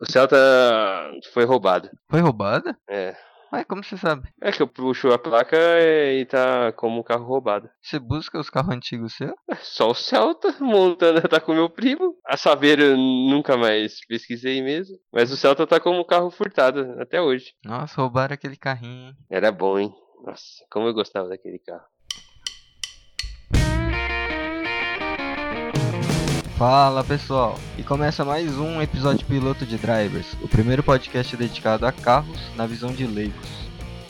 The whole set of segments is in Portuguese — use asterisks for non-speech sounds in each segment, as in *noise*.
O Celta foi roubado. Foi roubada? É. Mas como você sabe? É que eu puxo a placa e tá como um carro roubado. Você busca os carros antigos seus? Só o Celta *laughs* montando tá com meu primo. A Saveiro eu nunca mais pesquisei mesmo. Mas o Celta tá como um carro furtado até hoje. Nossa, roubaram aquele carrinho, hein? Era bom, hein? Nossa, como eu gostava daquele carro. Fala pessoal, e começa mais um episódio piloto de Drivers, o primeiro podcast dedicado a carros na visão de leigos.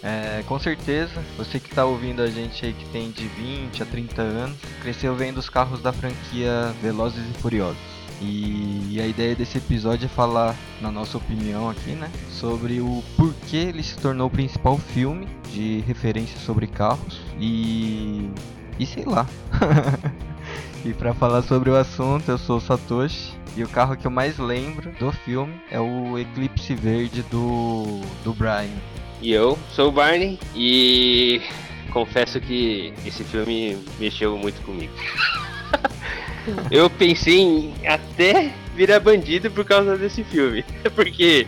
É, com certeza, você que está ouvindo a gente aí que tem de 20 a 30 anos, cresceu vendo os carros da franquia Velozes e Furiosos. E, a ideia desse episódio é falar, na nossa opinião aqui, né, sobre o porquê ele se tornou o principal filme de referência sobre carros e e sei lá. *laughs* E para falar sobre o assunto, eu sou o Satoshi. E o carro que eu mais lembro do filme é o Eclipse Verde do, do Brian. E eu sou o Barney e confesso que esse filme mexeu muito comigo. *laughs* eu pensei em até virar bandido por causa desse filme. *laughs* Porque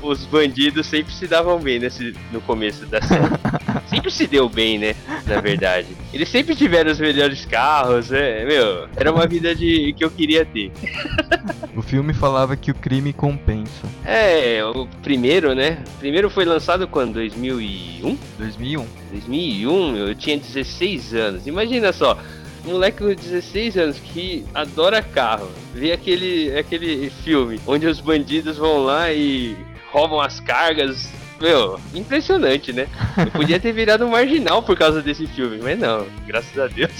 os bandidos sempre se davam bem nesse, no começo da série. *laughs* sempre se deu bem, né? Na verdade. *laughs* Eles sempre tiveram os melhores carros, né? Meu, era uma vida de que eu queria ter. o filme falava que o crime compensa. É, o primeiro, né? O primeiro foi lançado quando? 2001? 2001. 2001, eu tinha 16 anos. Imagina só, um moleque com 16 anos que adora carro, vê aquele, aquele filme onde os bandidos vão lá e roubam as cargas. Meu, impressionante, né? Eu podia ter virado um marginal por causa desse filme, mas não, graças a Deus.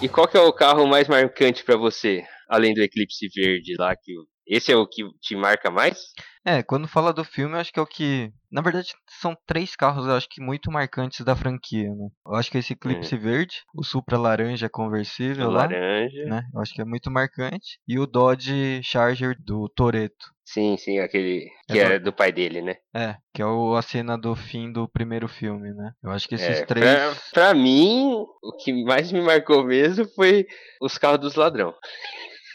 e qual que é o carro mais marcante para você, além do Eclipse Verde lá que esse é o que te marca mais? É, quando fala do filme, eu acho que é o que. Na verdade, são três carros, eu acho que muito marcantes da franquia, né? Eu acho que esse Eclipse hum. verde, o Supra laranja conversível lá. Laranja. Né? Eu acho que é muito marcante. E o Dodge Charger do Toreto. Sim, sim, aquele que é, é do pai dele, né? É, que é o, a cena do fim do primeiro filme, né? Eu acho que esses é, três. Pra, pra mim, o que mais me marcou mesmo foi os carros dos ladrão.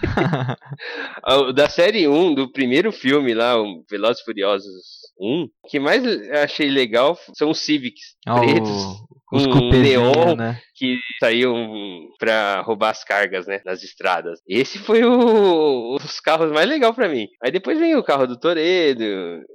*laughs* da série 1, do primeiro filme lá, o Velozes Furiosos 1, o que mais achei legal são os Civics oh, pretos. Os um neon né? que saíam pra roubar as cargas, né? Nas estradas. Esse foi o, os carros mais legal para mim. Aí depois vem o carro do Toredo.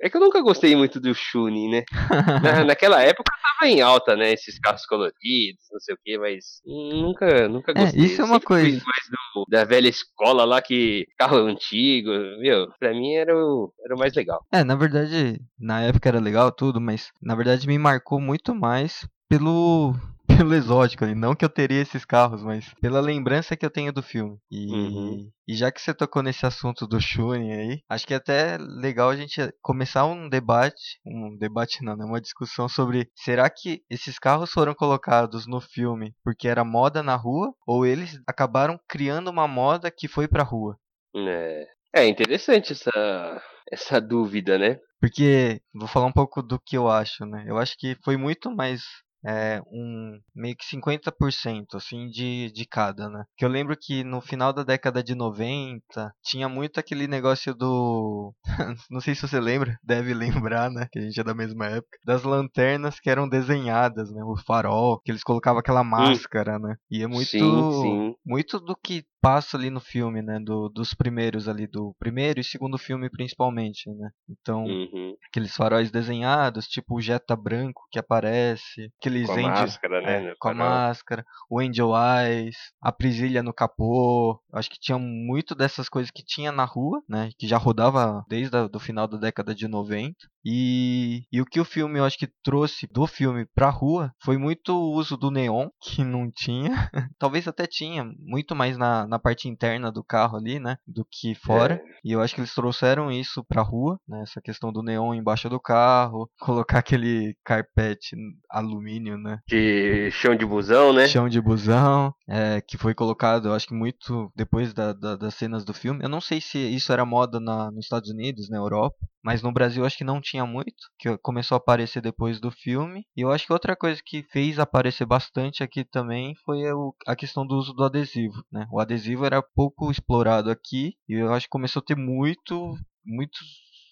É que eu nunca gostei muito do Shuni, né? *laughs* Na, naquela época tava em alta, né? Esses carros coloridos, não sei o que, mas nunca, nunca é, gostei. É, isso é uma coisa. mais do, da velha escola lá que carro antigo, meu, pra mim era o, era o mais legal. É, na verdade, na época era legal tudo, mas na verdade me marcou muito mais pelo *laughs* pelo exótico ali. Não que eu teria esses carros, mas pela lembrança que eu tenho do filme. E, uhum. e já que você tocou nesse assunto do Shuni aí, acho que é até legal a gente começar um debate, um debate não, né? Uma discussão sobre será que esses carros foram colocados no filme porque era moda na rua ou eles acabaram criando uma moda que foi pra rua? É, é interessante essa, essa dúvida, né? Porque, vou falar um pouco do que eu acho, né? Eu acho que foi muito mais é, um meio que 50% assim de, de cada, né? Que eu lembro que no final da década de 90 tinha muito aquele negócio do *laughs* não sei se você lembra, deve lembrar, né, que a gente é da mesma época, das lanternas que eram desenhadas, né, o farol, que eles colocavam aquela máscara, né? E é muito sim, sim. muito do que passa ali no filme, né? Do, dos primeiros ali, do primeiro e segundo filme principalmente, né? Então, uhum. Aqueles faróis desenhados, tipo o Jetta branco que aparece, aqueles com a Angel, máscara, né? É, com a máscara, o Angel Eyes, a prisilha no capô. Acho que tinha muito dessas coisas que tinha na rua, né? Que já rodava desde o final da década de 90. E, e o que o filme, eu acho que trouxe do filme pra rua foi muito o uso do neon, *laughs* que não tinha. Talvez até tinha, muito mais na, na parte interna do carro ali, né? Do que fora. É. E eu acho que eles trouxeram isso pra rua, né? Essa questão do neon embaixo do carro, *laughs* colocar aquele carpete alumínio, né? De chão de busão, né? Chão de busão, é, que foi colocado, eu acho que muito depois da, da, das cenas do filme. Eu não sei se isso era moda na, nos Estados Unidos, na Europa, mas no Brasil acho que não tinha muito, que começou a aparecer depois do filme. E eu acho que outra coisa que fez aparecer bastante aqui também foi o, a questão do uso do adesivo, né? O adesivo era pouco explorado aqui e eu acho que começou a ter muito, muitos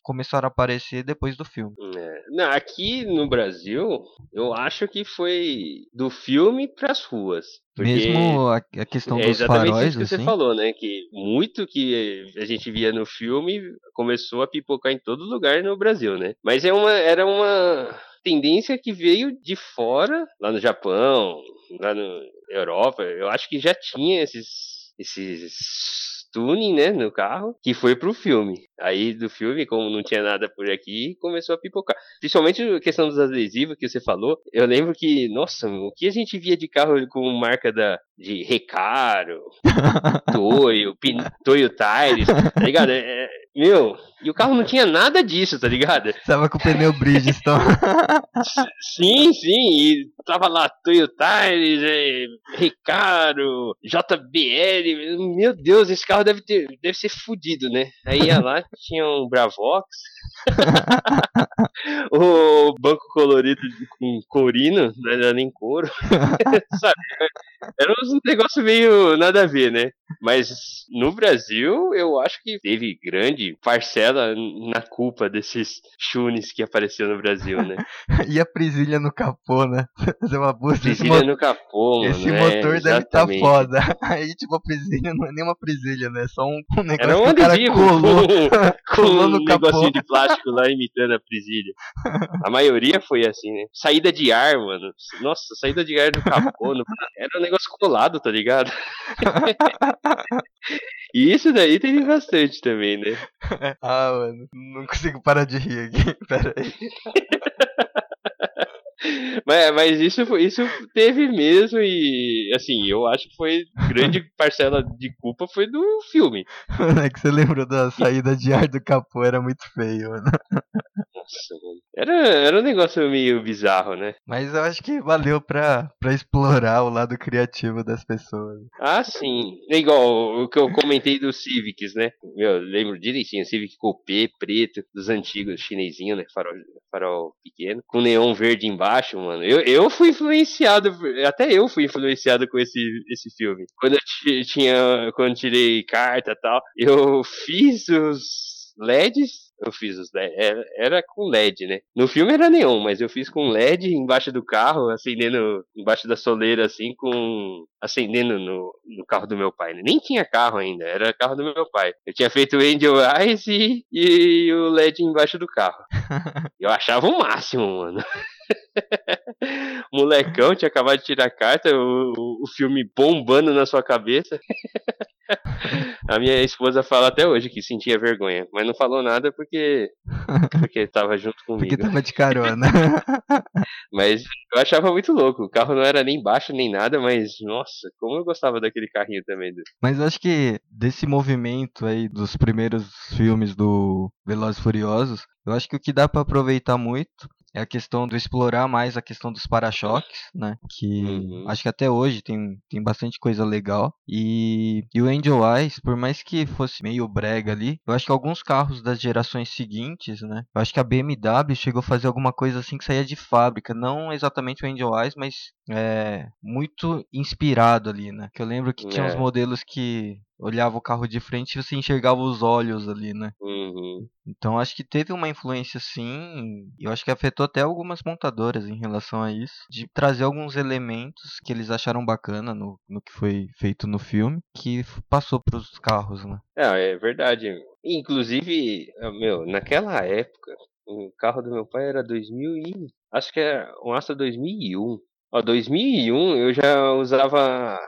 começaram a aparecer depois do filme. É. Não, aqui no Brasil, eu acho que foi do filme para as ruas. Mesmo a, a questão é dos faróis, isso que assim? você falou, né? Que muito que a gente via no filme começou a pipocar em todo lugar no Brasil, né? Mas é uma, era uma tendência que veio de fora, lá no Japão, lá na Europa. Eu acho que já tinha esses, esses tuning, né, no carro, que foi pro filme. Aí do filme, como não tinha nada por aqui, começou a pipocar. Principalmente a questão dos adesivos que você falou. Eu lembro que, nossa, o que a gente via de carro com marca da, de Recaro, *laughs* Toyo, Pin, Toyo Tires, tá ligado? É, meu, e o carro não tinha nada disso, tá ligado? Tava com o pneu Bridgestone. sim, sim, e tava lá Toyo Tires, é, Recaro, JBL, meu Deus, esse carro deve, ter, deve ser fodido, né? Aí ia lá, tinha um Bravox, *laughs* o banco colorido com corino, não era nem couro, *laughs* sabe? Era um negócio meio nada a ver, né? Mas no Brasil, eu acho que teve grande parcela na culpa desses chunes que apareceu no Brasil, né? *laughs* e a presilha no capô, né? *laughs* Fazer uma busca. Presilha no capô, mano. Esse é, motor deve estar exatamente. foda. *laughs* Aí, tipo, a presilha não é nem uma presilha, né? É só um, um negócio Era um que o cara adesivo colou, com, colou um no capô. negocinho de plástico lá imitando a presilha. A maioria foi assim, né? Saída de ar, mano. Nossa, saída de ar do capô. no- Era um negócio colado, tá ligado? E isso daí teve bastante também, né? *laughs* ah, mano, não consigo parar de rir aqui. *laughs* Pera aí. Mas, mas isso, isso teve mesmo e, assim, eu acho que foi grande *laughs* parcela de culpa foi do filme. Mano, é que você lembrou da saída de ar do capô, era muito feio, mano. Mano. Era, era um negócio meio bizarro, né? Mas eu acho que valeu pra, pra explorar o lado criativo das pessoas. Ah, sim. É igual o que eu comentei dos Civics, né? Meu, eu lembro direitinho, Civic Coupé, preto, dos antigos, chinesinho, né? Farol, farol pequeno, com neon verde embaixo, mano. Eu, eu fui influenciado, até eu fui influenciado com esse, esse filme. Quando eu ti- tinha, quando eu tirei carta e tal, eu fiz os LEDs, eu fiz os LED, era, era com LED, né? No filme era neon, mas eu fiz com LED embaixo do carro, acendendo embaixo da soleira, assim, com. acendendo no, no carro do meu pai. né? Nem tinha carro ainda, era carro do meu pai. Eu tinha feito o Angel Eyes e, e o LED embaixo do carro. *laughs* Eu achava o máximo, mano. *laughs* Molecão, tinha acabado de tirar a carta, o- o filme bombando na sua cabeça. *laughs* A minha esposa fala até hoje que sentia vergonha, mas não falou nada porque *laughs* porque tava junto Porque comigo. tava de carona. *laughs* Mas eu achava muito louco. O carro não era nem baixo nem nada, mas nossa, como eu gostava daquele carrinho também. Mas acho que desse movimento aí dos primeiros filmes do Velozes Furiosos, eu acho que o que dá pra aproveitar muito é a questão do explorar mais a questão dos para-choques, né? Que Uhum. acho que até hoje tem, tem bastante coisa legal. E, e o Angel Eyes, por mais que fosse meio brega ali, eu acho que alguns carros das gerações seguintes, né? Eu acho que a BMW chegou a fazer alguma coisa assim que saía de fábrica. Não exatamente o Angel Eyes, mas é muito inspirado ali, né? Que eu lembro que tinha uns É. modelos que olhava o carro de frente e você enxergava os olhos ali, né? Uhum. Então acho que teve uma influência sim, e eu acho que afetou até algumas montadoras em relação a isso, de trazer alguns elementos que eles acharam bacana no, no que foi feito no filme, que passou pros carros, né? É, é verdade. Inclusive, ah, meu, naquela época, o carro do meu pai era 2000 e... Acho que era um Astra 2001. Ó, 2001 eu já usava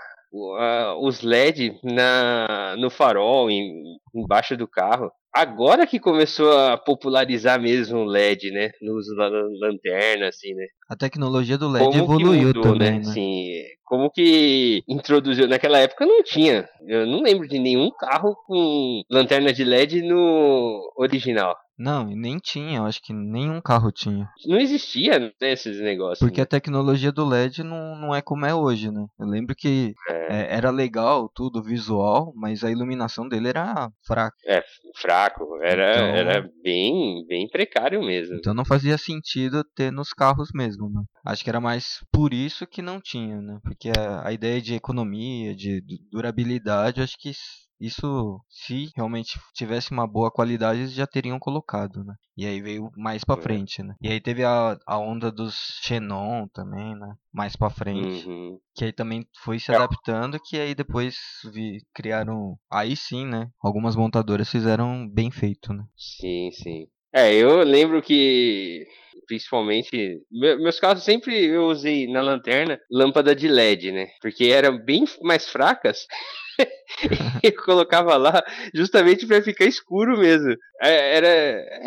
a- os LED na, no farol, em- embaixo do carro. Agora que começou a popularizar mesmo o LED, né? No uso da lan- lanterna, assim, né? A tecnologia do LED como evoluiu mudou, também, né? né? Assim, como que introduziu. Naquela época não tinha. Eu não lembro de nenhum carro com lanterna de LED no original. Não, nem tinha, eu acho que nenhum carro tinha. Não existia né, esses negócios. Porque né? a tecnologia do LED não, não é como é hoje, né? Eu lembro que É. é, era legal tudo, visual, mas a iluminação dele era fraca. É, fraco. Era, Então- era bem, bem precário mesmo. Então não fazia sentido ter nos carros mesmo, né? Acho que era mais por isso que não tinha, né? Porque a, a ideia de economia, de du- durabilidade, eu acho que isso- se realmente tivesse uma boa qualidade, eles já teriam colocado, né? E aí veio mais pra É. frente, né? E aí teve a, a onda dos Xenon também, né? Mais pra frente. Uhum. Que aí também foi se É. adaptando, que aí depois vi, criaram. Aí sim, né? Algumas montadoras fizeram bem feito, né? Sim, sim. É, eu lembro que, principalmente, me- meus carros sempre eu usei na lanterna lâmpada de LED, né? Porque eram bem mais fracas. *laughs* eu colocava lá justamente pra ficar escuro mesmo. É, Era.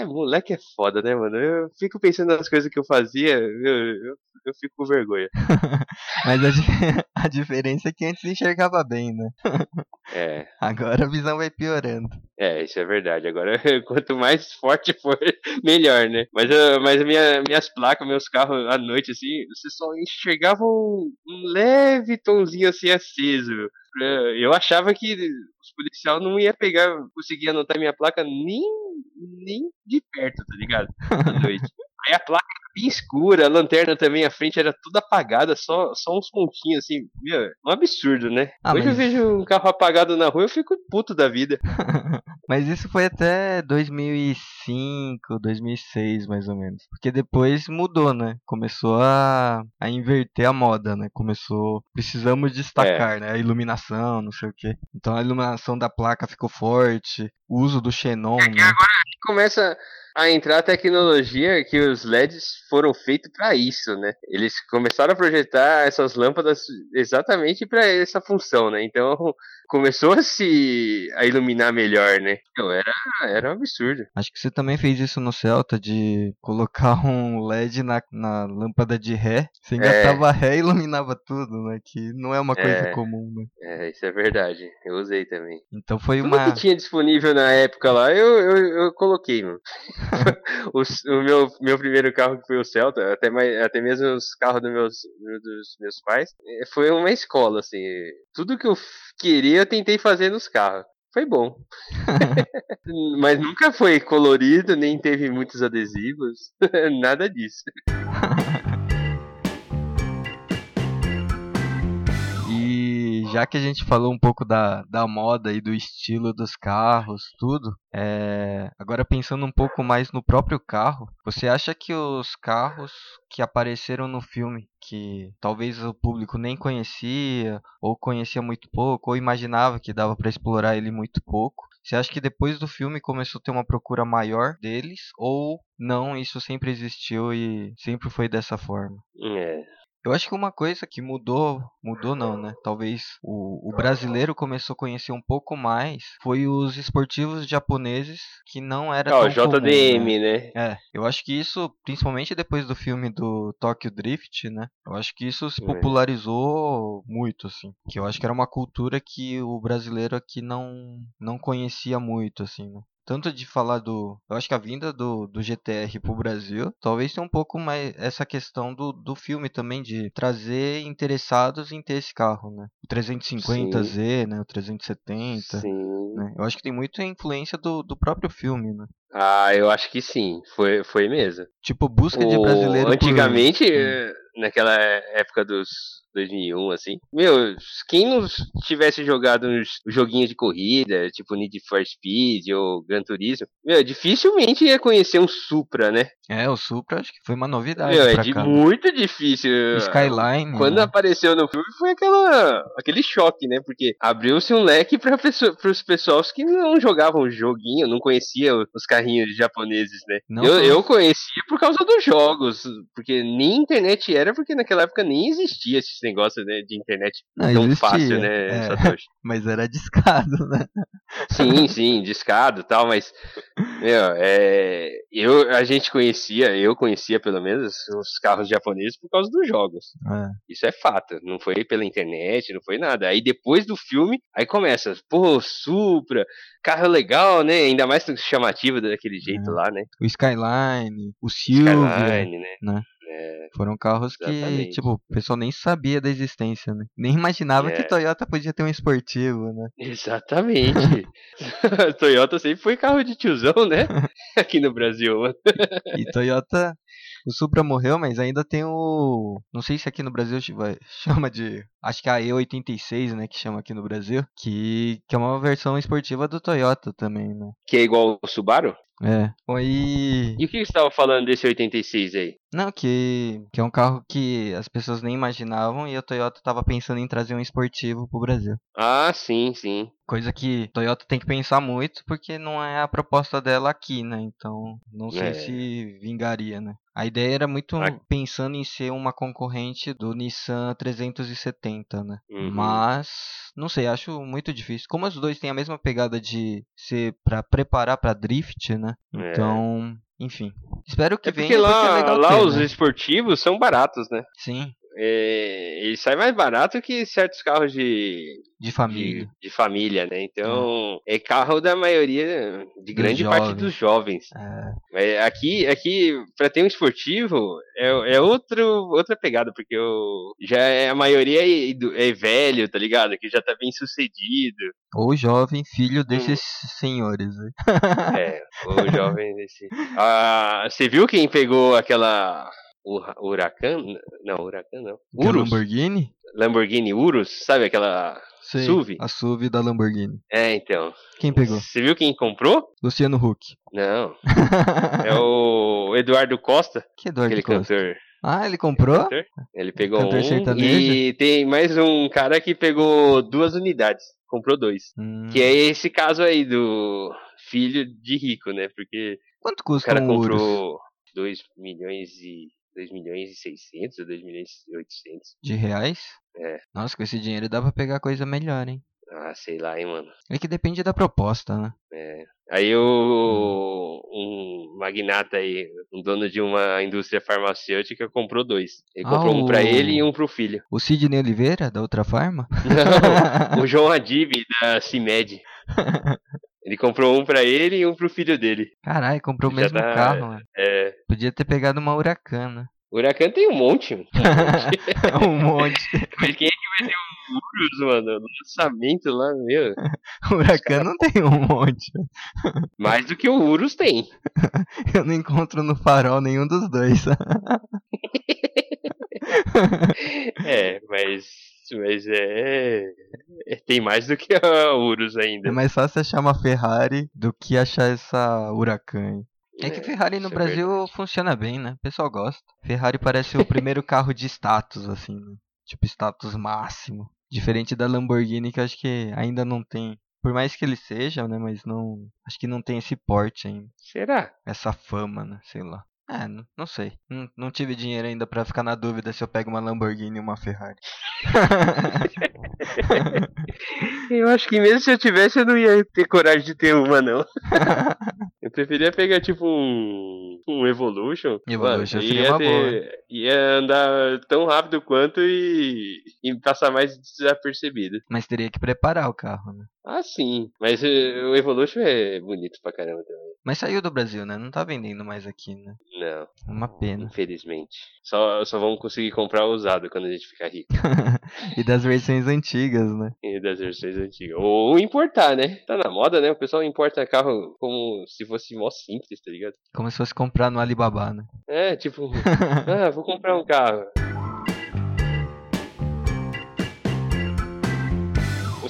É, moleque é foda, né, mano? Eu fico pensando nas coisas que eu fazia, eu, eu, eu fico com vergonha. *laughs* Mas a, di- *laughs* a diferença é que antes enxergava bem, né? É, Agora a visão vai piorando. é, isso é verdade. Agora, quanto mais forte for, melhor, né? Mas, eu- mas minha, minhas placas, meus carros à noite, assim, você só enxergava um, um leve tomzinho assim aceso. É, Eu achava que os policiais não ia pegar, conseguir anotar minha placa nem, nem de perto, tá ligado? À noite. *laughs* Aí a placa bem escura, a lanterna também, a frente era tudo apagada, só, só uns pontinhos assim. Meu, é um absurdo, né? Ah, Hoje eu mas- vejo um carro apagado na rua, eu fico puto da vida. *laughs* Mas isso foi até 2005, 2006, mais ou menos. Porque depois mudou, né? Começou a, a inverter a moda, né? Começou. Precisamos destacar, né? A iluminação, não sei o quê. Então a iluminação da placa ficou forte. O uso do xenon, né? começa a entrar a tecnologia que os LEDs foram feitos para isso, né? Eles começaram a projetar essas lâmpadas exatamente para essa função, né? Então começou a se a iluminar melhor, né? Meu, era era um absurdo. Acho que você também fez isso no Celta, de colocar *laughs* um LED na, na lâmpada de ré. Você engatava ré e iluminava tudo, né? Que não é uma coisa É. comum, né? É, isso é verdade. Eu usei também. Então foi Tudo uma. que tinha disponível na época lá, eu, eu, eu coloquei, mano. *laughs* *laughs* o, o meu, meu primeiro carro que foi o Celta, até, mais, até mesmo os carros dos meus, dos meus pais, eh, foi uma escola, assim. Tudo que eu f- eu tentei fazer nos carros. Foi bom. *laughs* *laughs* Mas nunca foi colorido, nem teve muitos adesivos. *laughs* Nada disso. Já que a gente falou um pouco da, da moda e do estilo dos carros, tudo, é, agora pensando um pouco mais no próprio carro, você acha que os carros que apareceram no filme, que talvez o público nem conhecia, ou conhecia muito pouco, ou imaginava que dava para explorar ele muito pouco, você acha que depois do filme começou a ter uma procura maior deles, ou não, isso sempre existiu e sempre foi dessa forma? É. Eu acho que uma coisa que mudou, mudou não, né? Talvez o, o brasileiro começou a conhecer um pouco mais foi os esportivos japoneses que não era tão comum, né? JDM, né? É, eu acho que isso, principalmente depois do filme do Tokyo Drift, né? Eu acho que isso se popularizou muito, assim. Que eu acho que era uma cultura que o brasileiro aqui não, não conhecia muito, assim, né? Tanto de falar do. Eu acho que a vinda do, do GTR pro Brasil talvez tenha um pouco mais essa questão do, do filme também, de trazer interessados em ter esse carro, né? O 350Z, né? O 370. Sim. Né? Eu acho que tem muita influência do, do próprio filme, né? Ah, eu acho que sim. Foi, foi mesmo. Tipo, busca de O- brasileiro. por- Antigamente, Hum. eh, naquela época dos 2001, assim, meu, quem não tivesse jogado uns joguinhos de corrida, tipo Need for Speed ou Gran Turismo, meu, dificilmente ia conhecer um Supra, né? É, o Supra acho que foi uma novidade Meu, é de cá. né? muito difícil. Skyline. Quando né? apareceu no filme foi aquela, aquele choque, né? Porque abriu-se um leque para os pessoas que não jogavam joguinho, não conheciam os carrinhos japoneses, né? Não eu, eu conhecia por causa dos jogos, porque nem internet era, porque naquela época nem existia esses negócios né, de internet Não, tão existia, fácil, né, é. Satoshi? *laughs* Mas era discado, né? Sim, sim, discado e tal, mas Meu, é, eu, a gente conhecia, eu conhecia pelo menos os carros japoneses por causa dos jogos. É. Isso é fato. Não foi pela internet, não foi nada. Aí depois do filme, aí começa, pô, Supra, carro legal, né? Ainda mais chamativo daquele jeito É. lá, né? O Skyline, o Silvia, Skyline, né? né? É, Foram carros que, Exatamente. tipo, o pessoal nem sabia da existência, né? Nem imaginava que É. Toyota podia ter um esportivo, né? *laughs* exatamente. *laughs* Toyota sempre foi carro de tiozão, né? *laughs* Aqui no Brasil. E Toyota, o Supra morreu, mas ainda tem o. Não sei se aqui no Brasil *laughs* chama de. Acho que é a E86, né? Que chama aqui no Brasil. Que, que é uma versão esportiva do Toyota também, né? Que é igual o Subaru. É. Aí. E o que você estava falando desse 86 aí? Não, que, que é um carro que as pessoas nem imaginavam e a Toyota tava pensando em trazer um esportivo pro Brasil. Ah, sim, sim. Coisa que Toyota tem que pensar muito porque não é a proposta dela aqui, né? Então, não sei É. se vingaria, né? A ideia era muito pensando em ser uma concorrente do Nissan 370, né? Uhum. Mas, não sei, acho muito difícil. Como os dois têm a mesma pegada de ser pra preparar pra drift, né? É. Então, enfim. Espero que É porque venha porque é lá, legal lá ter, os né? esportivos são baratos, né? Sim, É, ele sai mais barato que certos carros de, de de, família. de família, né? Então, é carro da maioria, de grande parte dos jovens. É, Mas aqui, aqui para ter um esportivo, é, é outro, outra pegada, porque eu, já é, a maioria é, é velho, tá ligado? Que já tá bem sucedido. ou jovem filho desses Hum. senhores. Né? É, o jovem *laughs* desse. Ah, você viu quem pegou aquela. Ura- Huracan? Não, Huracan não. É Urus. Lamborghini? Lamborghini Urus, sabe aquela. Sei, SUV? A SUV da Lamborghini. É, então. Quem pegou? Você viu quem comprou? Luciano Huck. Não. *laughs* É o Eduardo Costa, que Eduardo aquele Costa. cantor. Ah, ele comprou? Ele pegou Cantor um. sertanejo? E tem mais um cara que pegou duas unidades. Comprou dois. Hum. Que é esse caso aí do filho de rico, né? Porque Quanto o custa cara um Urus? comprou 2 milhões e. 2 milhões e 600 ou 2 milhões e 800. De reais? É. Nossa, com esse dinheiro dá pra pegar coisa melhor, hein? Ah, sei lá, hein, mano. É que depende da proposta, né? É. Aí o, um magnata aí, um dono de uma indústria farmacêutica, comprou dois. Ele Ah, comprou um pra o- ele e um pro filho. O Sidney Oliveira, da outra farma? Não, *laughs* o João Adib da CIMED. *laughs* Ele comprou um pra ele e um pro filho dele. Caralho, comprou o mesmo tá- carro, mano. É. Podia ter pegado uma Huracana. O Huracan tem um monte. mano. *laughs* um monte. *laughs* Mas quem é que vai ter um Urus, mano? No lançamento lá, meu. *laughs* Huracan não tem um monte. Mais do que o Urus tem. Eu não encontro no farol nenhum dos dois. É, mas. Mas é. é- Tem mais do que a Urus É ainda. mais fácil achar uma Ferrari do que achar essa Huracan. É que É, Ferrari no é Brasil funciona bem, né? O pessoal gosta. Ferrari parece o primeiro *laughs* carro de status, assim, né? Tipo, status máximo. Diferente da Lamborghini, que eu acho que ainda não tem. Por mais que ele seja, né? Mas não. Acho que não tem esse porte ainda. Será? Essa fama, né? Sei lá. É, não, não sei. Não, não tive dinheiro ainda pra ficar na dúvida se eu pego uma Lamborghini ou uma Ferrari. *laughs* Eu acho que mesmo se eu tivesse, eu não ia ter coragem de ter uma, não. *laughs* Eu preferia pegar, tipo, um, um Evolution. Evolution Mano, seria ia uma ter- Ia andar tão rápido quanto e, e passar mais desapercebido. Mas teria que preparar o carro, né? Ah, sim. Mas eh, o Evolution é bonito pra caramba também. Mas saiu do Brasil, né? Não tá vendendo mais aqui, né? Não, Uma pena. infelizmente. Só, só vamos conseguir comprar usado quando a gente ficar rico. *laughs* e das versões antigas, né? E das versões antigas. Ou importar, né? Tá na moda, né? O pessoal importa carro como se fosse mó simples, tá ligado? Como se fosse comprar no Alibaba, né? É, tipo, *laughs* ah, vou comprar um carro.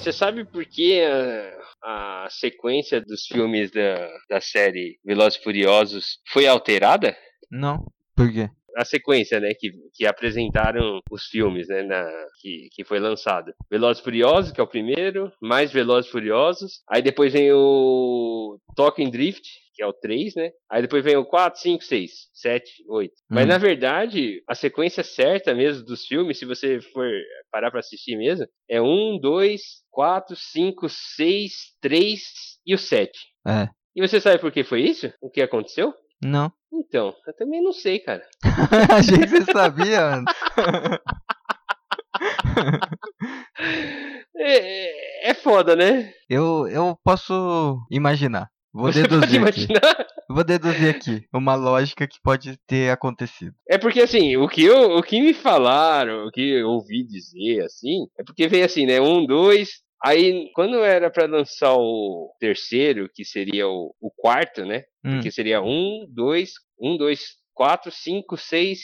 Você sabe por que a, a sequência dos filmes da, da série Velozes e Furiosos foi alterada? Não. Por quê? A sequência, né, que, que apresentaram os filmes, né, na, que, que foi lançado. Velozes e Furiosos, que é o primeiro, mais Velozes e Furiosos, aí depois vem o Talking Drift, que é o 3, né, aí depois vem o 4, 5, 6, 7, 8. Mas Hum. na verdade, a sequência certa mesmo dos filmes, se você for parar pra assistir mesmo, é 1, 2, 4, 5, 6, 3 e o 7. É. E você sabe por que foi isso? O que aconteceu? Não. Então, eu também não sei, cara. Achei que você sabia, mano. *laughs* É, é foda, né? Eu, eu posso imaginar. Vou Você deduzir pode aqui. imaginar. *laughs* Vou deduzir aqui uma lógica que pode ter acontecido. É porque assim, o que, eu, o que me falaram, o que eu ouvi dizer, assim, é porque vem assim, né? Um, dois. Aí, quando era pra lançar o terceiro, que seria o, o quarto, né? Hum, Que seria um, dois, um, dois, quatro, cinco, seis.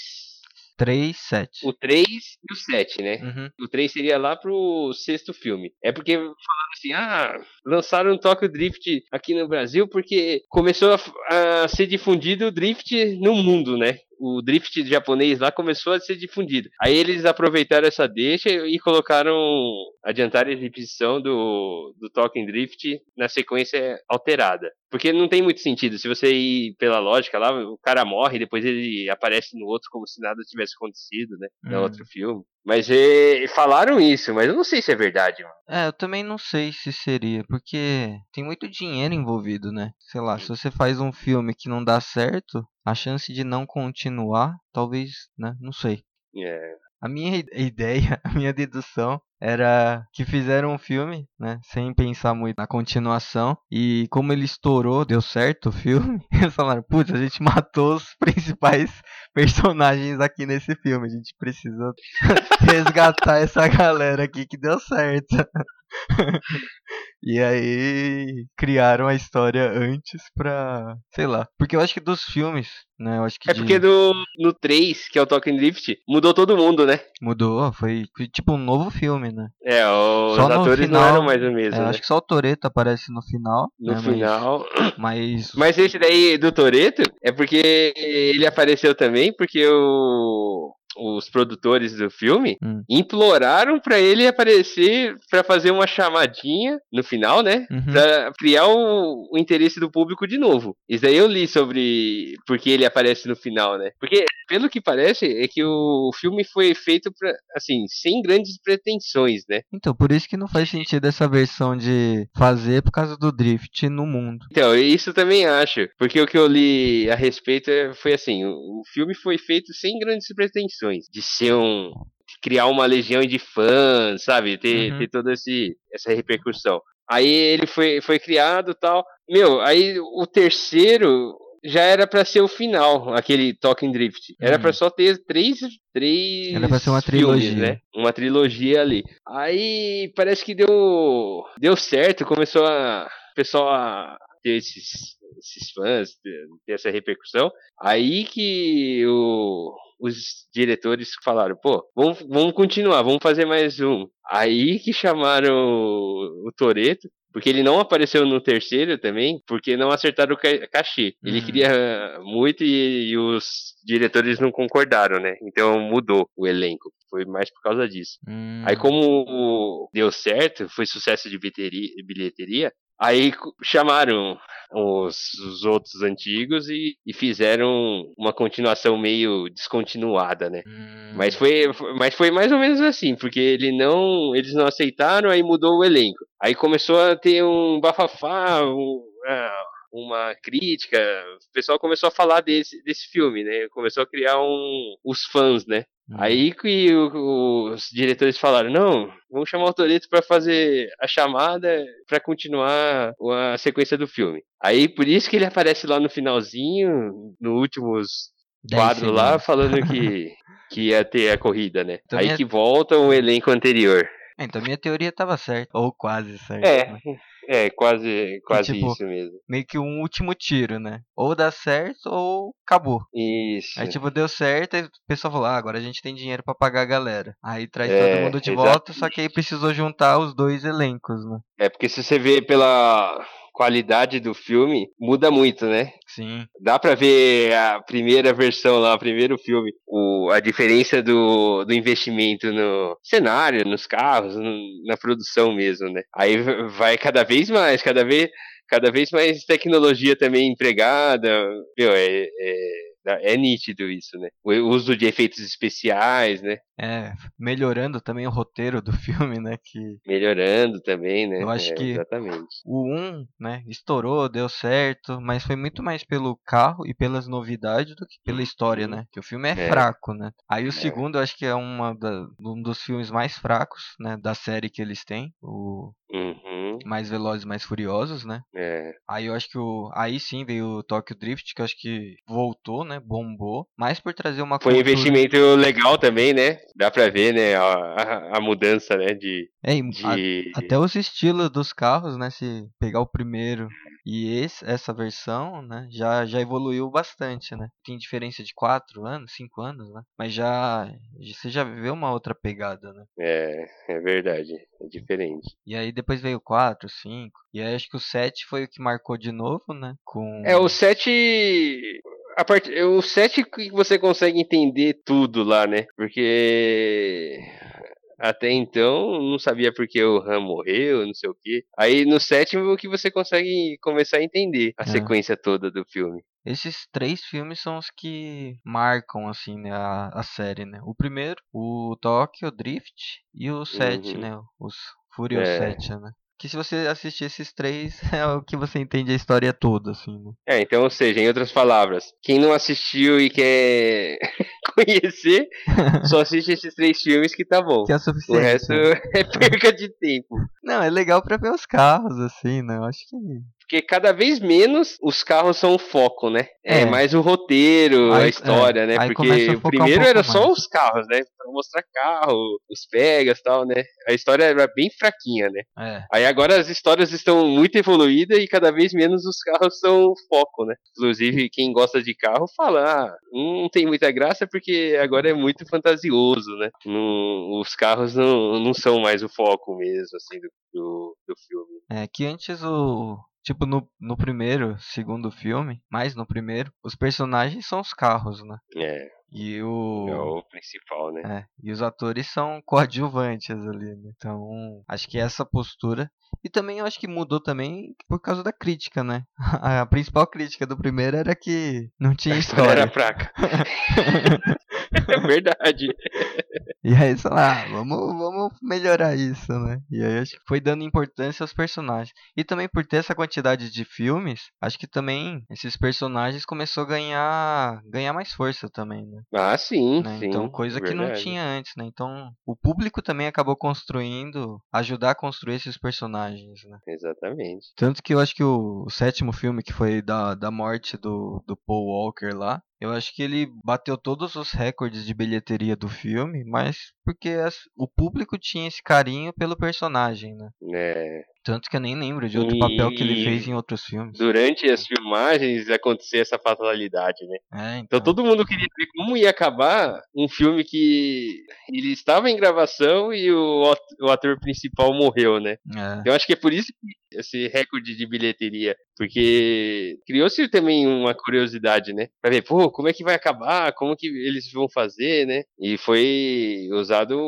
3, 7. O três e o sete, né? Uhum. O 3 seria lá pro sexto filme. É porque falando assim, ah, lançaram o Tokyo Drift aqui no Brasil porque começou a, a ser difundido o Drift no mundo, né? O Drift japonês lá começou a ser difundido. Aí eles aproveitaram essa deixa e colocaram, adiantaram a exibição do, do Tokyo Drift na sequência alterada. Porque não tem muito sentido. Se você ir pela lógica lá, o cara morre, depois ele aparece no outro como se nada tivesse acontecido, né? No Hum. outro filme. Mas é, falaram isso, mas eu não sei se é verdade, mano. É, eu também não sei se seria, porque tem muito dinheiro envolvido, né? Sei lá, se você faz um filme que não dá certo, a chance de não continuar, talvez, né? Não sei. É. A minha *laughs* ideia, a minha dedução era que fizeram um filme, né, sem pensar muito na continuação, e como ele estourou, deu certo o filme, *laughs* eles falaram, putz, a gente matou os principais *laughs* personagens aqui nesse filme, a gente precisa *laughs* resgatar essa galera aqui que deu certo. E aí criaram a história antes pra, sei lá, porque eu acho que dos filmes, né, eu acho que É de- porque do, no 3, que é o Tokyo Drift, mudou todo mundo, né? mudou, foi, foi tipo um novo filme, né? É, os Só atores final, não eram mais o É, mesmo, eu né? acho que só o Toreto aparece no final. No né, final. *coughs* Mas, *coughs* Mas esse daí do Toreto é porque ele apareceu também porque o, os produtores do filme Hum. imploraram pra ele aparecer pra fazer uma chamadinha no final, né? Uhum. Pra criar o, o interesse do público de novo. Isso daí eu li sobre porque ele aparece no final, né? Porque, pelo que parece, é que o filme foi feito pra, assim, sem grandes pretensões, né? Então, por isso que não faz sentido essa versão de fazer por causa do drift no mundo. Então, isso também acho. Porque o que eu li a respeito é- foi assim: o filme foi feito sem grandes pretensões. De ser um. criar uma legião de fãs, sabe? Ter, Uhum. ter toda essa repercussão. Aí ele foi, foi criado tal. Meu, aí o terceiro já era pra ser o final, aquele Talking Drift. Era Hum. pra só ter três. três Era pra ser uma filmes, trilogia. né? Uma trilogia ali. Aí parece que deu. Deu certo, começou a. O pessoal a ter esses, esses fãs, ter, ter essa repercussão. Aí que o- os diretores falaram, pô, vamos, vamos continuar, vamos fazer mais um. Aí que chamaram o, o Toreto. Porque ele não apareceu no terceiro também, porque não acertaram o ca- cachê. Ele Hum. queria muito e, e os diretores não concordaram, né? Então mudou o elenco. Foi mais por causa disso. Hum, Aí como deu certo, foi sucesso de bilheteria, bilheteria aí chamaram os, os outros antigos e, e fizeram uma continuação meio descontinuada, né? hum, Mas foi, foi- mas foi mais ou menos assim, porque ele não, eles não aceitaram, aí mudou o elenco. Aí começou a ter um bafafá, um, ah, uma crítica, o pessoal começou a falar desse, desse filme, né? Começou a criar um, os fãs, né? Aí que o- os diretores falaram, não, vamos chamar o Toreto pra fazer a chamada pra continuar a sequência do filme. Aí por isso que ele aparece lá no finalzinho, no últimos quadro lá, falando que, *laughs* que ia ter a corrida, né? Também Aí é- que volta o elenco anterior. Então minha teoria tava certa, ou quase certa. É, né? É, quase, quase tipo, isso mesmo. Meio que um último tiro, né? Ou dá certo ou acabou. Isso. Aí tipo, deu certo e o pessoal falou, ah, agora a gente tem dinheiro pra pagar a galera. Aí traz É, todo mundo de exato. volta, só que aí precisou juntar os dois elencos, né? É porque se você vê pela qualidade do filme, muda muito, né? Sim. Dá pra ver a primeira versão lá, o primeiro filme, o, a diferença do, do investimento no cenário, nos carros, no- na produção mesmo, né? Aí vai cada vez mais, cada vez, cada vez mais tecnologia também empregada. Meu, é, é- É nítido isso, né? O uso de efeitos especiais, né? É, melhorando também o roteiro do *laughs* filme, né? Que melhorando também, né? Eu acho É, que exatamente. o 1, né, estourou, deu certo, mas foi muito mais pelo carro e pelas novidades do que pela história, né? Que o filme é, É. fraco, né? Aí o segundo eu acho que é uma da- um dos filmes mais fracos, né, da série que eles têm, o Uhum. Mais Velozes e Mais Furiosos, né? É. Aí eu acho que o aí sim veio o Tokyo Drift, que eu acho que voltou, né, bombou, mais por trazer uma Foi um cultura- investimento legal também, né? Dá pra ver, né? A, a, a mudança, né? De. É, e a- de... Até os estilos dos carros, né? Se pegar o primeiro e esse, essa versão, né? Já, já evoluiu bastante, né? Tem diferença de 4 anos, 5 anos, né? Mas já você já vê uma outra pegada, né? É, é verdade. É diferente. E aí depois veio o 4, 5. E aí acho que o 7 foi o que marcou de novo, né? Com É, o 7. A part... O 7 que você consegue entender tudo lá, né? Porque. Até então não sabia porque o Han morreu, não sei o quê. Aí no sétimo que você consegue começar a entender a É. sequência toda do filme. Esses três filmes são os que marcam, assim, né, a, a série, né? O primeiro, o Tokyo Drift, e o 7, Uhum. né? Os Furious É. 7, né? Que se você assistir esses três, *laughs* é o que você entende a história toda, assim, né? É, então, ou seja, em outras palavras, quem não assistiu e quer *laughs* conhecer, *laughs* só assiste esses três filmes que tá bom. Que é O suficiente. resto né? é perca de tempo. Não, é legal pra ver os carros, assim, né? Eu acho que... Porque cada vez menos os carros são o foco, né? É, É. mais o roteiro, Aí- a história, é, né? aí Porque um primeiro era só mais. os carros, né? Pra mostrar carro, os pegas e tal, né? A história era bem fraquinha, né? É, Aí agora as histórias estão muito evoluídas e cada vez menos os carros *laughs* são o foco, né? Inclusive, quem gosta de carro fala, ah, não tem muita graça porque agora é muito fantasioso, né? Não- os carros não, não são mais o foco mesmo, assim, do, do, do filme. é que antes o... Tipo, no, no primeiro, segundo filme, mais no primeiro, os personagens são os carros, né? É, E é o... o principal, né? É, e os atores são *laughs* coadjuvantes ali, né? Então, acho que essa postura. E também eu acho que mudou também por causa da crítica, né? *laughs* A principal crítica do primeiro era que não tinha *laughs* A história era fraca. é verdade. E aí, sei lá, vamos, vamos melhorar isso, né? E aí acho que foi dando importância aos personagens. E também por ter essa quantidade de filmes, acho que também esses personagens começou a ganhar, ganhar mais força também, né? Ah, sim, né? sim. Então, coisa que não verdade. tinha antes, né? Então, o público também acabou construindo, ajudar a construir esses personagens, né? Exatamente. Tanto que eu acho que o, o sétimo filme, que foi da, da morte do, do Paul Walker lá, eu acho que ele bateu todos os recordes de bilheteria do filme, mas porque as- o público tinha esse carinho pelo personagem, né? É, Tanto que eu nem lembro de outro papel que ele E- fez em outros filmes. durante as filmagens acontecer essa fatalidade, né? É, Então então. todo mundo queria ver como ia acabar um filme que ele estava em gravação e o, o ator principal morreu, né? É. Eu acho que é por isso que esse recorde de bilheteria, porque criou-se também uma curiosidade, né? Pra ver, pô, como é que vai acabar? Como que eles vão fazer, né? E foi usado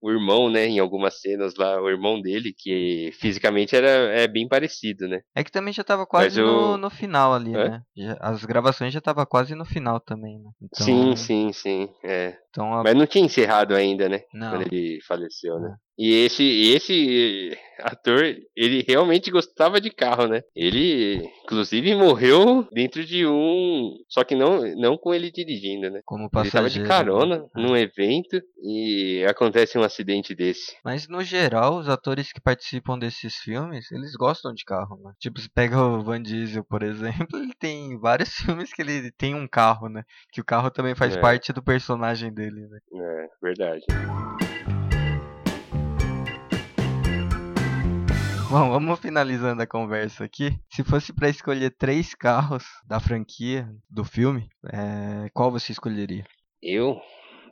o irmão, né, em algumas cenas lá, o irmão dele, que fisicamente era é bem parecido, né? É que também já tava quase eu- no, no final ali, É? né? Já- as gravações já tava quase no final também, né? Então, Sim, sim, sim. É. Então, a- Mas não tinha encerrado ainda, né? não. Quando ele faleceu, né? E esse, esse ator, ele realmente gostava de carro, né? Ele, inclusive, morreu dentro de um. Só que não, não com ele dirigindo, né? Como Ele tava passageiro. de carona né? num evento e acontece um acidente desse. Mas no geral, os atores que participam desses filmes, eles gostam de carro, né? Tipo, você pega o Van Diesel, por *laughs* exemplo, ele tem vários filmes que ele tem um carro, né? Que o carro também faz É. parte do personagem dele, né? É, verdade. *laughs* Bom, vamos finalizando a conversa aqui. Se fosse pra escolher três carros da franquia, do filme, é, qual você escolheria? Eu,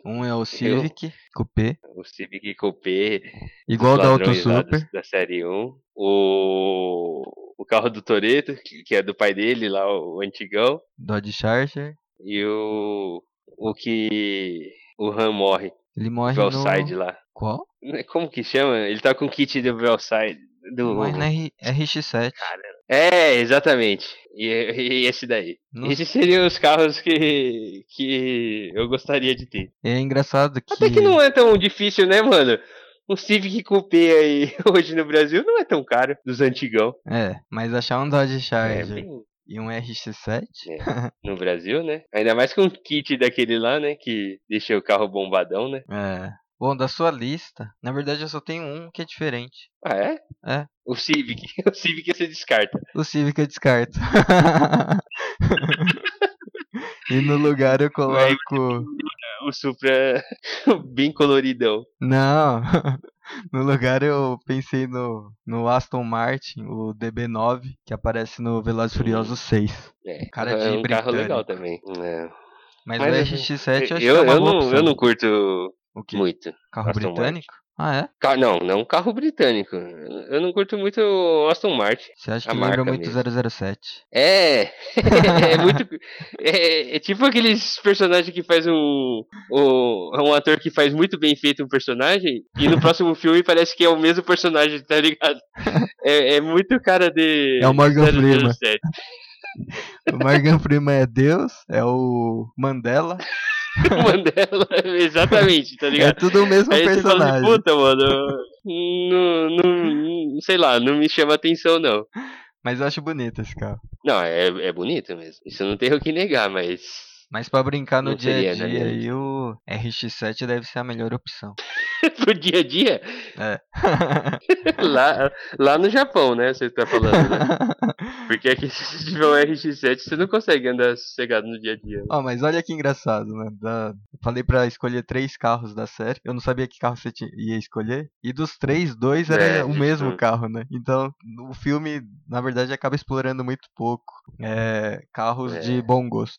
Um é o Civic Coupé, o Civic Coupé, igual da Auto Super. do- da série 1. O, o carro do Toreto, que, que é do pai dele lá, o antigão. Dodge Charger. E o. O que. O Han morre. Ele O morre Velside no... lá. Qual? Como que chama? Ele tá com o kit do Velside. Do. Morre na R- RX-7. Caramba. É, exatamente. E, e esse daí. Nossa. Esses seriam os carros que, que eu gostaria de ter. É engraçado que. Até que não é tão difícil, né, mano? Um Civic Coupé aí *laughs* hoje no Brasil não é tão caro, dos antigão. É, mas achar um Dodge É, Charger bem- e um RX-7. no Brasil, né? Ainda mais com um kit daquele lá, né? Que deixa o carro bombadão, né? *laughs* É. Bom, da sua lista, na verdade eu só tenho um que é diferente. Ah, é? É. O Civic. *laughs* O Civic você descarta. O Civic eu descarto. *laughs* e no lugar eu coloco. O Supra *laughs* bem coloridão. Não. No lugar eu pensei no, no Aston Martin, o DB9, que aparece no Velozes Furiosos 6. É, Cara é de um carro britânico. legal também. É. Mas, Mas o eu- RX-7 eu acho que eu, é uma eu não, opção. eu não curto O quê? muito. Carro Aston britânico? Ah, é? Ca- Não, não carro britânico. Eu não curto muito o Aston Martin. Você acha que lembra muito mesmo. 007? É, *laughs* é muito. É, é tipo aqueles personagens que faz um, um. Um ator que faz muito bem feito um personagem e no próximo *laughs* filme parece que é o mesmo personagem, tá ligado? É, é muito cara de. É o Morgan Freeman. 007. *laughs* O Morgan Freeman é Deus, é o Mandela, *laughs* Mandela, exatamente, tá é ligado? tudo o mesmo Aí fala personagem. assim, puta, mano. Não, não, sei lá, não me chama atenção, não. Mas eu acho bonito esse carro. Não, é, é bonito mesmo. Isso não tem o que negar, mas. Mas pra brincar no Não dia a seria, dia né? aí, o RX-7 deve ser a melhor opção. *laughs* Pro dia a dia, É. *laughs* lá, lá no Japão, né? Você tá falando, né? *laughs* Porque aqui se tiver um RX-7, você não consegue andar sossegado no dia a dia. Ó, mas olha que engraçado, né? Da... Falei pra escolher três carros da série. Eu não sabia que carro você ia escolher. E dos três, dois era É, o mesmo carro, né? Então, o filme, na verdade, acaba explorando muito pouco é, carros É. de bom gosto.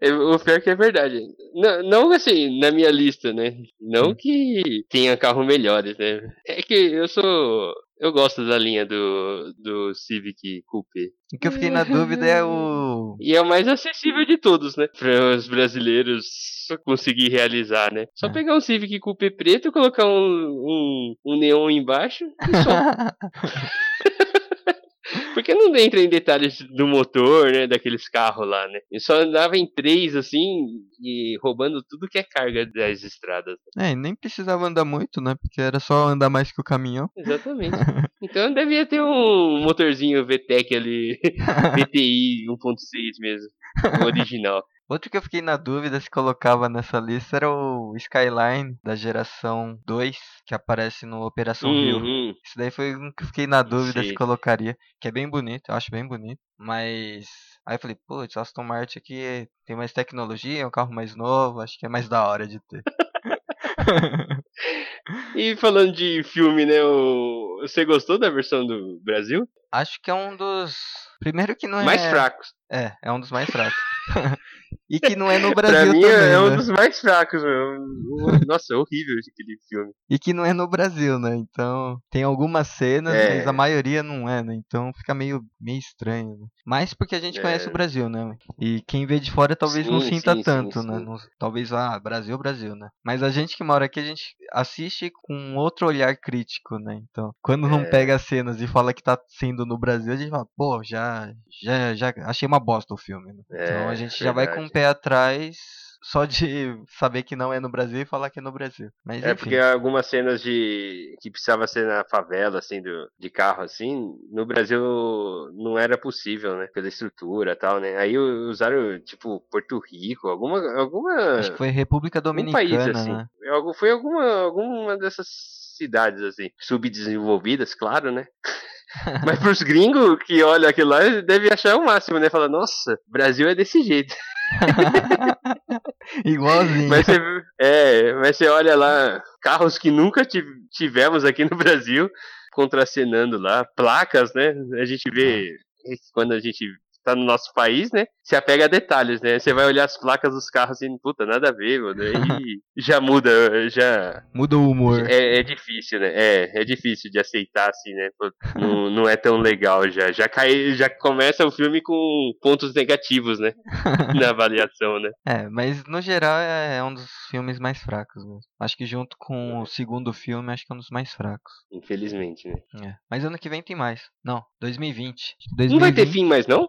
É, O pior que é verdade. Não, não assim, na minha lista, né? Não Hum. que tenha carro melhores, né? É que eu sou. Eu gosto da linha do, do Civic Coupe. O que eu fiquei na dúvida é o. E é o mais acessível de todos, né? Para os brasileiros conseguir realizar, né? Só É. pegar um Civic Coupe preto, colocar um, um, um neon embaixo e só. *laughs* Porque não entra em detalhes do motor, né? Daqueles carros lá, né? Ele só andava em três, assim, e roubando tudo que é carga das estradas. É, e nem precisava andar muito, né? Porque era só andar mais que o caminhão. Exatamente. *laughs* Então devia ter um motorzinho VTEC ali, *laughs* VTI 1.6 mesmo, original. Outro que eu fiquei na dúvida se colocava nessa lista era o Skyline da geração 2, que aparece no Operação Rio. Uhum. Isso daí foi um que eu fiquei na dúvida se Sei. colocaria, que é bem bonito, eu acho bem bonito, mas aí eu falei, putz, Aston Martin aqui tem mais tecnologia, é um carro mais novo, acho que é mais da hora de ter. *laughs* E falando de filme, né? O... Você gostou da versão do Brasil? acho que é um dos primeiro que não é Mais fracos. É, é um dos mais fracos. *laughs* e que não é no Brasil mim também, é um né? dos mais fracos, meu. Nossa, é horrível aquele filme. E que não é no Brasil, né? Então, tem algumas cenas, É. mas a maioria não é, né? Então fica meio, meio estranho, né? Mas porque a gente É. conhece o Brasil, né? E quem vê de fora talvez não Sim, sinta sim, sim, tanto, né? sim. Não- talvez, ah, Brasil, Brasil, né? Mas a gente que mora aqui, a gente assiste com outro olhar crítico, né? Então, quando não É. pega as cenas e fala que tá sendo no Brasil, a gente fala, pô, já, já, já achei uma bosta o filme, né? Então a É, gente já vai com o verdade. pé atrás só de saber que não é no Brasil e falar que é no Brasil. Mas É enfim. porque algumas cenas de que precisava ser na favela, assim, do, de carro, assim, no Brasil não era possível, né? Pela estrutura e tal, né? Aí usaram, tipo, Porto Rico, alguma. alguma Acho que foi República um Dominicana, país, assim. né? Algo- Foi alguma, alguma dessas cidades, assim, subdesenvolvidas, claro, né? *laughs* *laughs* Mas pros gringos que olham aquilo lá, devem achar o máximo, né? Fala, nossa, Brasil é desse jeito. *laughs* Igualzinho. Mas você, é, mas você olha lá, carros que nunca tive- tivemos aqui no Brasil, contracenando lá, placas, né? A gente vê, quando a gente tá no nosso país, né? Se apega a detalhes, né? Você vai olhar as placas dos carros assim, puta, nada a ver, mano. *laughs* E já muda, já. Muda o humor. É, é difícil, né? É, é difícil de aceitar, assim, né? Não, *laughs* não é tão legal já. Já cai, já começa o filme com pontos negativos, né? *laughs* Na avaliação, né? É, mas no geral é é um dos filmes mais fracos mesmo. Acho que junto com o segundo filme, acho que é um dos mais fracos. Infelizmente, né? É. Mas ano que vem tem mais. Não, 2020. Não vai ter 2020 fim mais, não?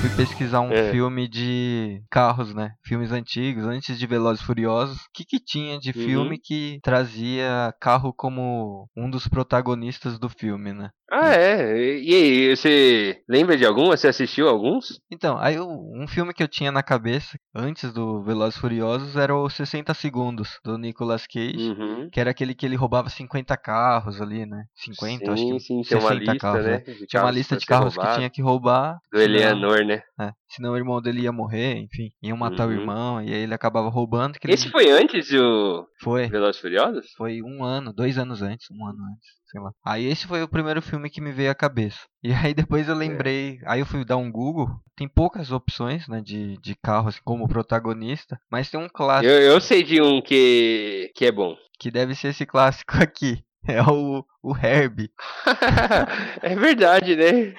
Fui pesquisar um É. filme de carros, né? Filmes antigos, antes de Velozes e Furiosos. O que que tinha de Uhum. filme que trazia carro como um dos protagonistas do filme, né? Ah, é. E aí, você lembra de algum? Você assistiu alguns? Então, aí eu- um filme que eu tinha na cabeça antes do Velozes Furiosos era o 60 Segundos, do Nicolas Cage. Uhum. Que era aquele que ele roubava 50 carros ali, né? 50, acho sim, que sim, tinha uma 60 lista, carros, né? né? Tinha uma lista de carros que roubado. tinha que roubar. Do Eleanor, né? É, senão o irmão dele ia morrer, enfim. Iam matar o Uhum. irmão, e aí ele acabava roubando. Que ele Esse foi antes do foi. Velozes Furiosos? Foi um ano, dois anos antes, um ano antes, sei lá. Aí esse foi o primeiro filme que me veio à cabeça. E aí depois eu lembrei, aí eu fui dar um Google, tem poucas opções, né, de, de carro assim, como protagonista, mas tem um clássico, Eu, eu sei de um que, que é bom. que deve ser esse clássico *laughs* aqui. *laughs* É o, o Herbie. *laughs* é verdade, né?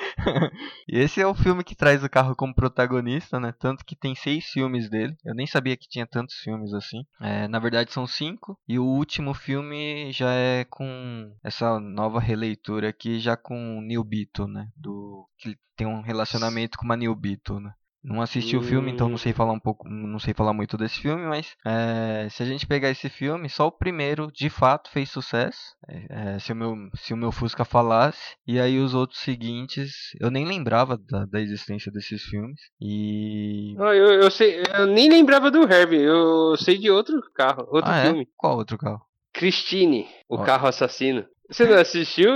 E *laughs* esse é o filme que traz o carro como protagonista, né? Tanto que tem seis filmes dele. Eu nem sabia que tinha tantos filmes assim. É, na verdade são cinco. E o último filme já é com essa nova releitura aqui, já com o Neil Beatle, né? Do, que ele tem um relacionamento com uma Neil Beatle, né? Não assisti o filme, então não sei falar um pouco, não sei falar muito desse filme, mas é, se a gente pegar esse filme, só o primeiro de fato fez sucesso. É, é, se, o meu, se o meu Fusca falasse, e aí os outros seguintes, eu nem lembrava da, da existência desses filmes. E. Ah, Eu, eu sei, eu nem lembrava do Herbie, eu sei de outro carro, outro ah, filme. é? Qual outro carro? Christine, o Ó. carro assassino. Você não assistiu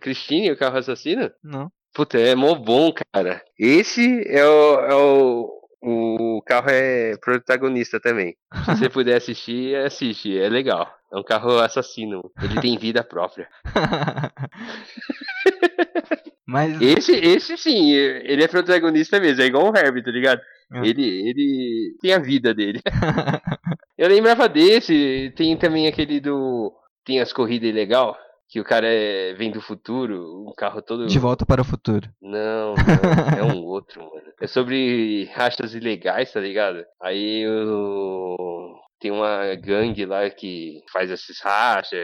Christine, o carro assassino? Não. Puta, é mó bom, cara. Esse é o. É o... O carro é protagonista também. Se você *laughs* puder assistir, assiste. É legal. É um carro assassino. Ele tem vida própria. *laughs* mas. Esse, esse sim, ele é protagonista mesmo. É igual o Herbie, tá ligado? É. Ele, ele tem a vida dele. *laughs* Eu lembrava desse. Tem também aquele do. Tem as corridas legal. Que o cara é, vem do futuro, um carro todo. De volta para o futuro. Não, *laughs* não, é um outro, mano. É sobre rachas ilegais, tá ligado? Aí o... tem uma gangue lá que faz esses rachas.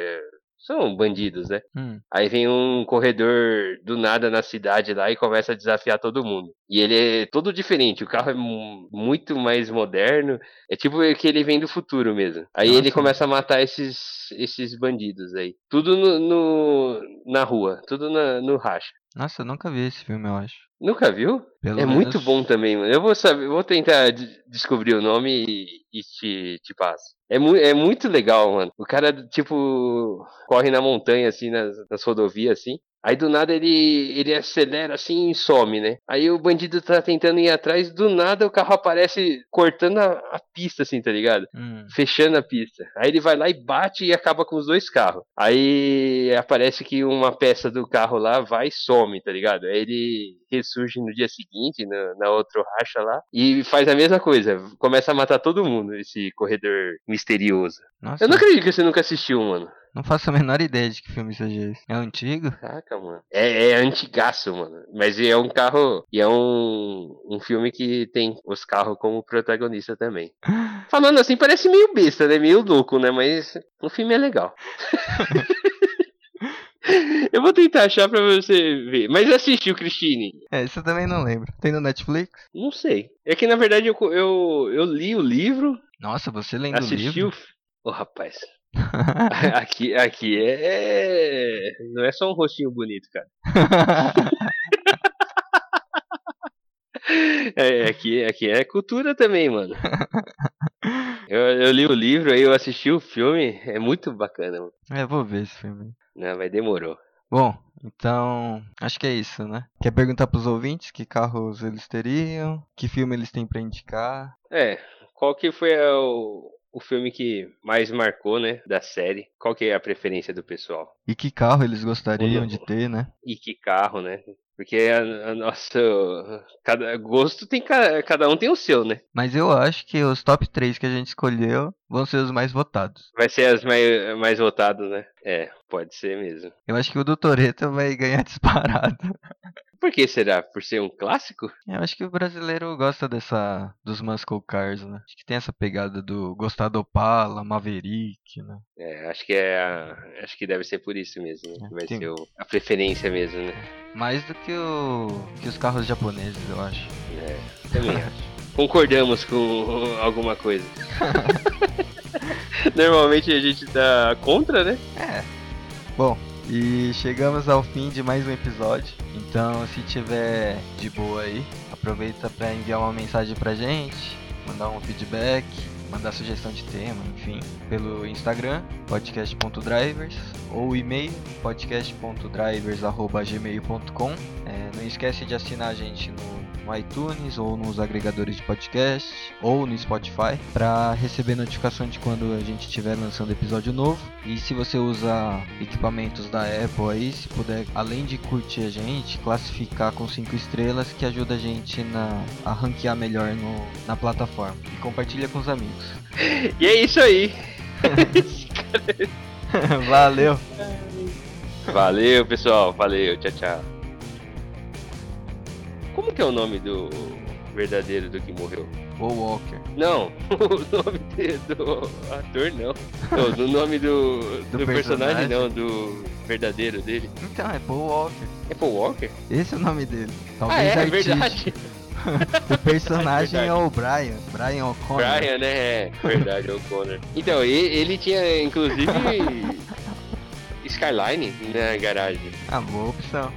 São bandidos, né? Hum. Aí vem um corredor do nada na cidade lá e começa a desafiar todo mundo. E ele é todo diferente, o carro é mu- muito mais moderno. É tipo que ele vem do futuro mesmo. Aí ele Nossa. começa a matar esses, esses bandidos aí. Tudo no, no- na rua, tudo na- no racha. Nossa, eu nunca vi esse filme, eu acho. Nunca viu? Pelo é menos- muito bom também, mano. Eu vou saber, vou tentar de- descobrir o nome e, e te, te passo. É, mu é muito legal, mano. O cara, tipo, corre na montanha, assim, nas, nas rodovias, assim. Aí do nada ele, ele acelera assim e some, né? Aí o bandido tá tentando ir atrás, do nada o carro aparece cortando a, a pista, assim, tá ligado? Hum. fechando a pista. Aí ele vai lá e bate e acaba com os dois carros. Aí aparece que uma peça do carro lá vai e some, tá ligado? Aí ele ressurge no dia seguinte, na, na outra racha lá, e faz a mesma coisa. Começa a matar todo mundo, esse corredor misterioso. Nossa, Eu não acredito que você nunca assistiu, mano. Não faço a menor ideia de que filme seja esse. É antigo? Caraca, mano. É, é antigaço, mano. Mas é um carro. E é um, um filme que tem os carros como protagonista também. *laughs* Falando assim, parece meio besta, né? Meio louco, né? Mas o filme é legal. *laughs* Eu vou tentar achar pra você ver. Mas assistiu, Christine? É, isso eu também não lembro. Tem no Netflix? Não sei. É que na verdade eu, eu, eu li o livro, Nossa, você lendo o livro? o. f- Ô, rapaz. *laughs* aqui, aqui é. Não é só um rostinho bonito, cara. *laughs* É, aqui, aqui é cultura também, mano. *laughs* Eu, eu li o livro, aí eu assisti o filme, é muito bacana, mano. é, vou ver esse filme. Não, mas demorou. Bom, então acho que é isso, né? Quer perguntar pros ouvintes que carros eles teriam? Que filme eles têm pra indicar? É, qual que foi o, o filme que mais marcou, né, da série? Qual que é a preferência do pessoal? E que carro eles gostariam de ter, né? E que carro, né? Porque a, a nossa. Cada gosto tem. ca- Cada um tem o seu, né? Mas eu acho que os top 3 que a gente escolheu vão ser os mais votados. Vai ser as mais, mais votadas, né? É, pode ser mesmo. Eu acho que o do Toreto vai ganhar *laughs* disparado. Por que será? Por ser um clássico? Eu acho que o brasileiro gosta dessa dos muscle cars, né? Acho que tem essa pegada do gostar do Opala, Maverick, né? É, acho que é. a- Acho que deve ser por isso mesmo, né? É, vai tem- ser o- a preferência mesmo, né? Mais do que o que os carros japoneses, eu acho. É, também acho. Concordamos com alguma coisa. *laughs* *laughs* Normalmente a gente tá contra, né? É. Bom, e chegamos ao fim de mais um episódio. Então, se tiver de boa aí, aproveita para enviar uma mensagem pra gente, mandar um feedback, mandar sugestão de tema, enfim, pelo Instagram, podcast.drivers, ou e-mail, podcast.drivers.gmail.com. É, não esquece de assinar a gente no, no iTunes ou nos agregadores de podcast ou no Spotify para receber notificação de quando a gente estiver lançando episódio novo. E se você usa equipamentos da Apple aí, se puder, além de curtir a gente, classificar com 5 estrelas que ajuda a gente na, a ranquear melhor no, na plataforma. E compartilha com os amigos. E é isso aí. *laughs* Valeu! Valeu, pessoal. Valeu. Tchau, tchau. Como que é o nome do verdadeiro do que morreu? Paul Walker. Não, *laughs* o nome do ator não. Não, do nome do, Do do, personagem, personagem? não, do verdadeiro dele. Então, é Paul Walker. É Paul Walker? Esse é o nome dele. Ah, Talvez é, é artístico. verdade. *laughs* O personagem É é o Brian. Brian O'Connor. Brian, né? É, verdade, é o Connor. Então, ele tinha, inclusive, *laughs* Skyline na garagem. Ah, boa opção.